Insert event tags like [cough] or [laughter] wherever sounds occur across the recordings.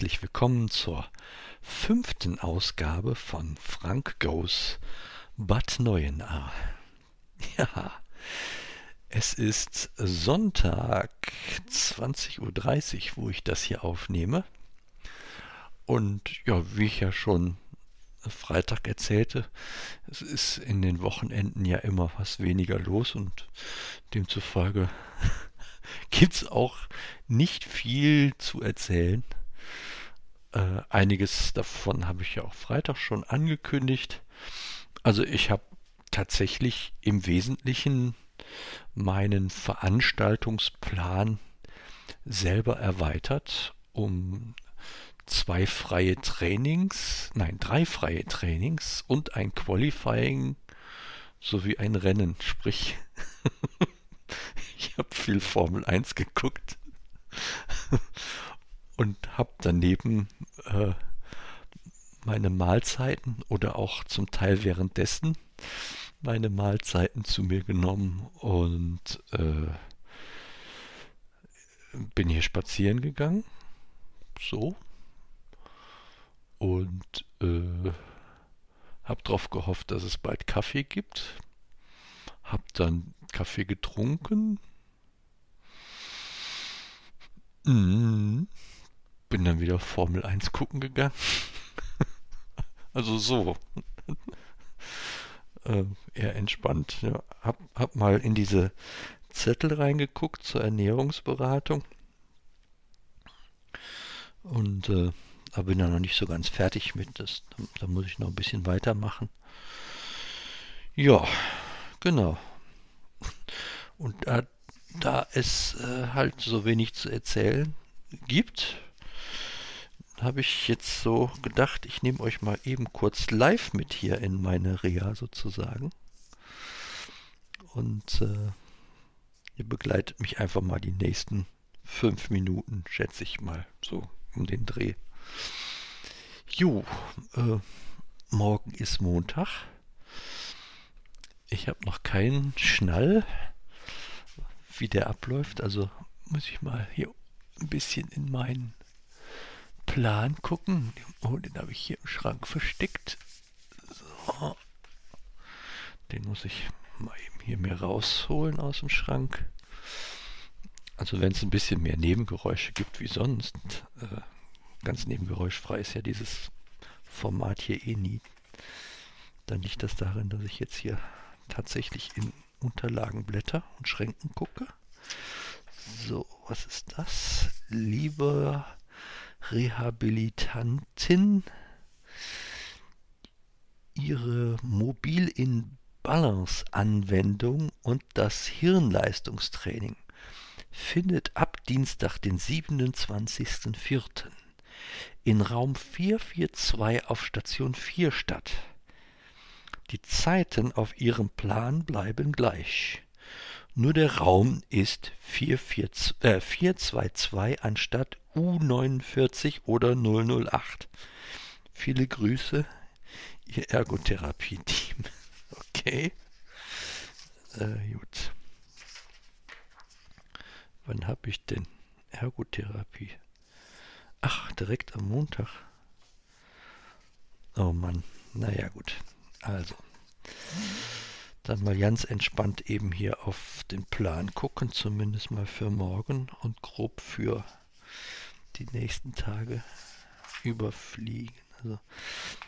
Herzlich willkommen zur fünften Ausgabe von Frank Goes Bad Neuenahr. [laughs] Ja, es ist Sonntag 20.30 Uhr, wo ich das hier aufnehme. Und ja, wie ich ja schon Freitag erzählte, es ist in den Wochenenden ja immer was weniger los und demzufolge [laughs] gibt es auch nicht viel zu erzählen. Äh, einiges davon habe ich ja auch Freitag schon angekündigt. Also ich habe tatsächlich im Wesentlichen meinen Veranstaltungsplan selber erweitert um zwei freie Trainings, nein, drei freie Trainings und ein Qualifying sowie ein Rennen. Sprich, [laughs] ich habe viel Formel 1 geguckt und habe daneben äh, meine Mahlzeiten oder auch zum Teil währenddessen meine Mahlzeiten zu mir genommen und äh, bin hier spazieren gegangen. So. Und äh, habe darauf gehofft, dass es bald Kaffee gibt. Hab dann Kaffee getrunken. Mhm. Bin dann wieder Formel 1 gucken gegangen. [laughs] also so. [laughs] äh, eher entspannt. Ja, hab, hab mal in diese Zettel reingeguckt zur Ernährungsberatung. Und äh, aber bin da noch nicht so ganz fertig mit. Das, da, da muss ich noch ein bisschen weitermachen. Ja, genau. Und da, da es äh, halt so wenig zu erzählen gibt, habe ich jetzt so gedacht, ich nehme euch mal eben kurz live mit hier in meine Reha sozusagen. Und äh, ihr begleitet mich einfach mal die nächsten fünf Minuten, schätze ich mal, so um den Dreh. Jo, äh, morgen ist Montag. Ich habe noch keinen Schnall, wie der abläuft. Also muss ich mal hier ein bisschen in meinen Plan gucken. Oh, den habe ich hier im Schrank versteckt. So. Den muss ich mal eben hier mir rausholen aus dem Schrank. Also wenn es ein bisschen mehr Nebengeräusche gibt wie sonst, äh, ganz nebengeräuschfrei ist ja dieses Format hier eh nie. Dann liegt das darin, dass ich jetzt hier tatsächlich in Unterlagen blätter und Schränken gucke. So, was ist das? Liebe Rehabilitantin, Ihre Mobil in Balance Anwendung und das Hirnleistungstraining findet ab Dienstag, den 27.04. in Raum 442 auf Station 4 statt. Die Zeiten auf Ihrem Plan bleiben gleich. Nur der Raum ist 442, äh, 422 anstatt U49 oder 008. Viele Grüße, Ihr Ergotherapie-Team. [laughs] Okay. Äh, gut. Wann habe ich denn Ergotherapie? Ach, direkt am Montag. Oh Mann. Naja, gut. Also. Dann mal ganz entspannt eben hier auf den Plan gucken, zumindest mal für morgen und grob für die nächsten Tage überfliegen. Also,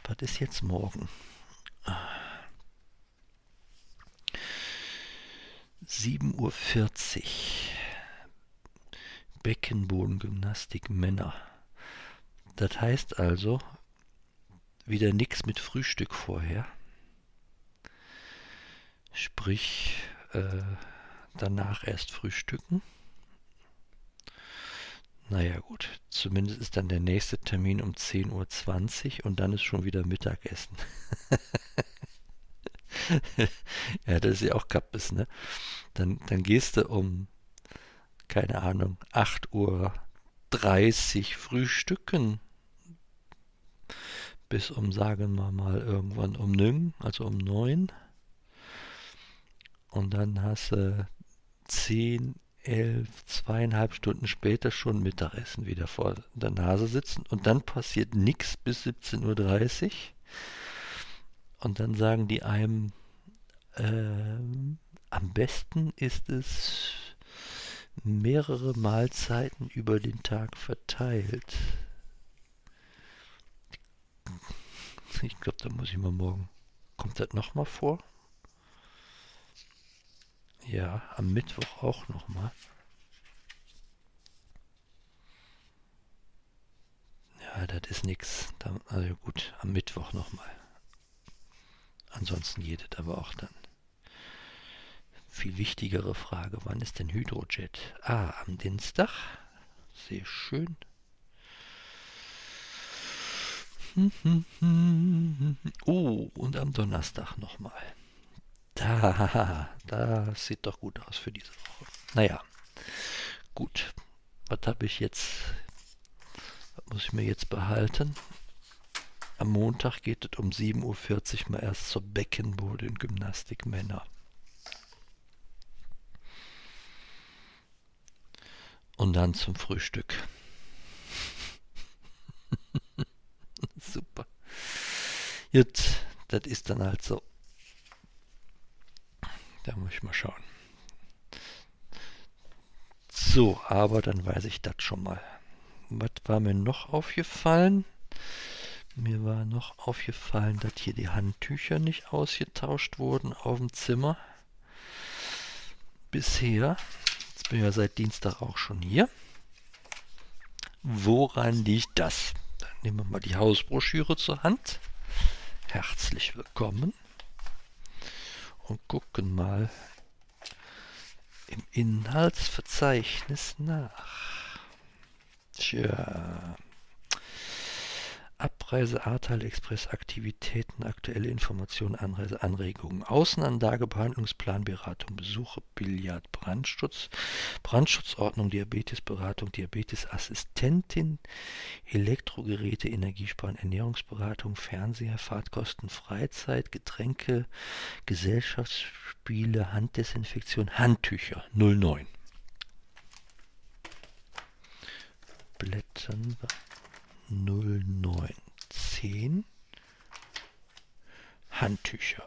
was ist jetzt morgen? 7.40 Uhr. Beckenbodengymnastik Männer. Das heißt also, wieder nichts mit Frühstück vorher. Sprich, äh, danach erst frühstücken. Naja gut, zumindest ist dann der nächste Termin um 10.20 Uhr und dann ist schon wieder Mittagessen. [laughs] ja, das ist ja auch Kappes, ne? Dann, dann gehst du um, keine Ahnung, 8.30 Uhr frühstücken. Bis um, sagen wir mal, irgendwann um 9, also um 9. Und dann hast du 10, elf, zweieinhalb Stunden später schon Mittagessen wieder vor der Nase sitzen und dann passiert nichts bis 17.30 Uhr. Und dann sagen die einem, äh, am besten ist es mehrere Mahlzeiten über den Tag verteilt. Ich glaube, da muss ich mal morgen. Kommt das nochmal vor? Ja, am Mittwoch auch nochmal. Ja, das ist nix. Also gut, am Mittwoch nochmal. Ansonsten es aber auch dann. Viel wichtigere Frage, wann ist denn Hydrojet? Ah, am Dienstag. Sehr schön. [laughs] Oh, und am Donnerstag nochmal. Da, [laughs] das sieht doch gut aus für diese Woche. Naja, gut. Was habe ich jetzt? Was muss ich mir jetzt behalten? Am Montag geht es um 7.40 Uhr mal erst zur Beckenbodengymnastik Männer. Und dann zum Frühstück. [laughs] Super. Jetzt, das ist dann halt so. Da muss ich mal schauen. So, aber dann weiß ich das schon mal. Was war mir noch aufgefallen? Mir war noch aufgefallen, dass hier die Handtücher nicht ausgetauscht wurden auf dem Zimmer. Bisher. Jetzt bin ich ja seit Dienstag auch schon hier. Woran liegt das? Dann nehmen wir mal die Hausbroschüre zur Hand. Herzlich willkommen und gucken mal im Inhaltsverzeichnis nach. Tja. Abreise, Ahrtal Express, Aktivitäten, aktuelle Informationen, Anreise, Anregungen, Außenanlage, Behandlungsplan, Beratung, Besuche, Billard, Brandschutz, Brandschutzordnung, Diabetesberatung, Diabetesassistentin, Elektrogeräte, Energiesparen, Ernährungsberatung, Fernseher, Fahrtkosten, Freizeit, Getränke, Gesellschaftsspiele, Handdesinfektion, Handtücher 09. Blättern 0 10 Handtücher.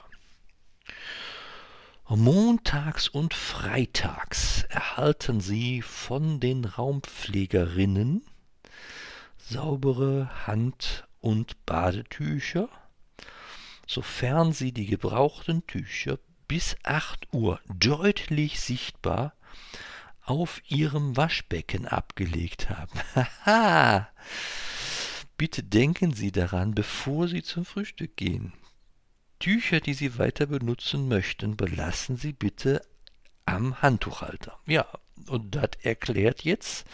Montags und freitags erhalten Sie von den Raumpflegerinnen saubere Hand- und Badetücher, sofern Sie die gebrauchten Tücher bis 8 Uhr deutlich sichtbar auf Ihrem Waschbecken abgelegt haben. [laughs] Haha! Bitte denken Sie daran, bevor Sie zum Frühstück gehen. Tücher, die Sie weiter benutzen möchten, belassen Sie bitte am Handtuchhalter. Ja, und das erklärt jetzt,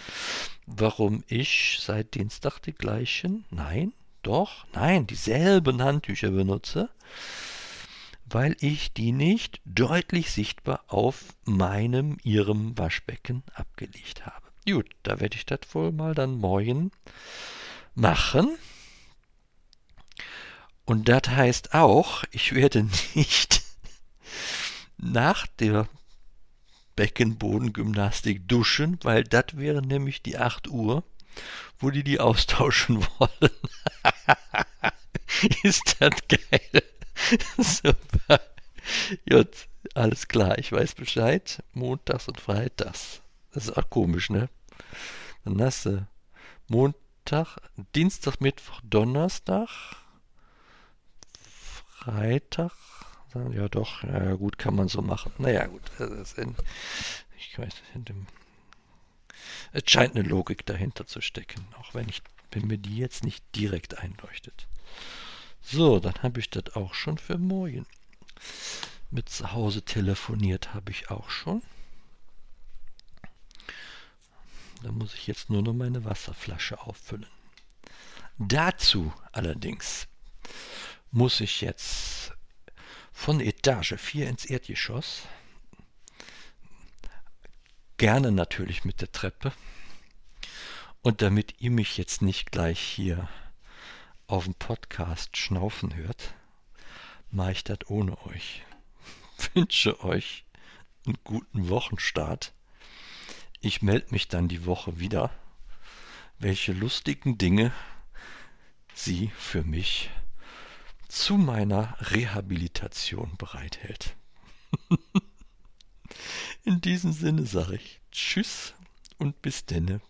warum ich seit Dienstag die gleichen, nein, doch, nein, dieselben Handtücher benutze, weil ich die nicht deutlich sichtbar auf meinem, ihrem Waschbecken abgelegt habe. Gut, da werde ich das wohl mal dann morgen machen. Und das heißt auch, ich werde nicht [laughs] nach der Beckenbodengymnastik duschen, weil das wäre nämlich die 8 Uhr, wo die die austauschen [laughs] wollen. [laughs] Ist das geil? Super. Gut, alles klar, ich weiß Bescheid. Montags und Freitags. Das ist auch komisch, ne? Dann hast du Montag. Montag, Dienstag, Mittwoch, Donnerstag, Freitag. Ja, doch, ja, gut, kann man so machen. Naja, gut, in, ich weiß in dem, es scheint eine Logik dahinter zu stecken, auch wenn ich wenn mir die jetzt nicht direkt einleuchtet. So, dann habe ich das auch schon für morgen. Mit zu Hause telefoniert habe ich auch schon. Da muss ich jetzt nur noch meine Wasserflasche auffüllen. Dazu allerdings muss ich jetzt von Etage 4 ins Erdgeschoss. Gerne natürlich mit der Treppe. Und damit ihr mich jetzt nicht gleich hier auf dem Podcast schnaufen hört, mache ich das ohne euch. [laughs] Wünsche euch einen guten Wochenstart Ich melde mich dann die Woche wieder, welche lustigen Dinge sie für mich zu meiner Rehabilitation bereithält. [laughs] In diesem Sinne sage ich Tschüss und bis denne.